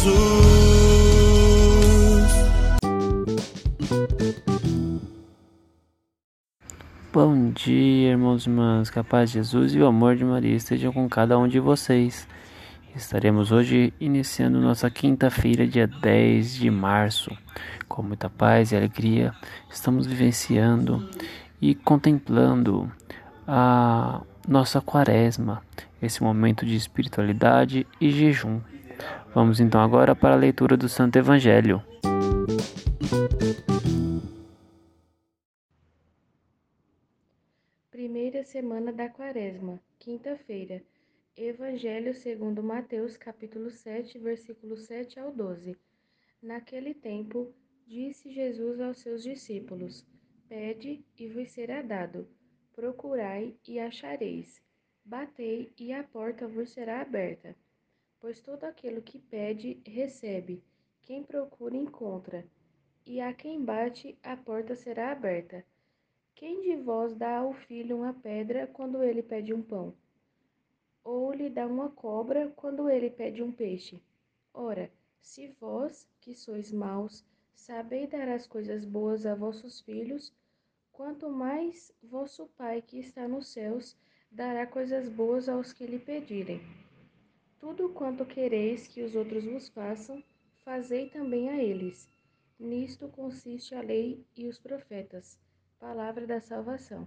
Jesus. Bom dia, irmãos e irmãs. Que a paz de Jesus e o amor de Maria estejam com cada um de vocês. Estaremos hoje iniciando nossa quinta-feira, dia 10 de março. Com muita paz e alegria, estamos vivenciando e contemplando a nossa quaresma, esse momento de espiritualidade e jejum. Vamos então agora para a leitura do Santo Evangelho. Primeira semana da Quaresma, quinta-feira. Evangelho segundo Mateus, capítulo 7, versículos 7 ao 12. Naquele tempo, disse Jesus aos seus discípulos: Pede e vos será dado. Procurai e achareis. Batei e a porta vos será aberta. Pois todo aquele que pede, recebe. Quem procura, encontra. E a quem bate, a porta será aberta. Quem de vós dá ao filho uma pedra quando ele pede um pão? Ou lhe dá uma cobra quando ele pede um peixe? Ora, se vós, que sois maus, sabeis dar as coisas boas a vossos filhos, quanto mais vosso Pai que está nos céus dará coisas boas aos que lhe pedirem. Tudo quanto quereis que os outros vos façam, fazei também a eles. Nisto consiste a lei e os profetas. Palavra da salvação.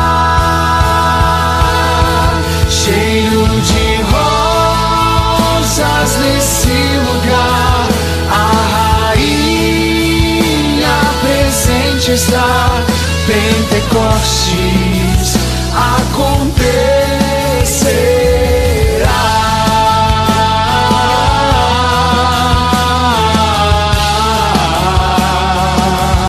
Presente está. Pentecostes aconteceu.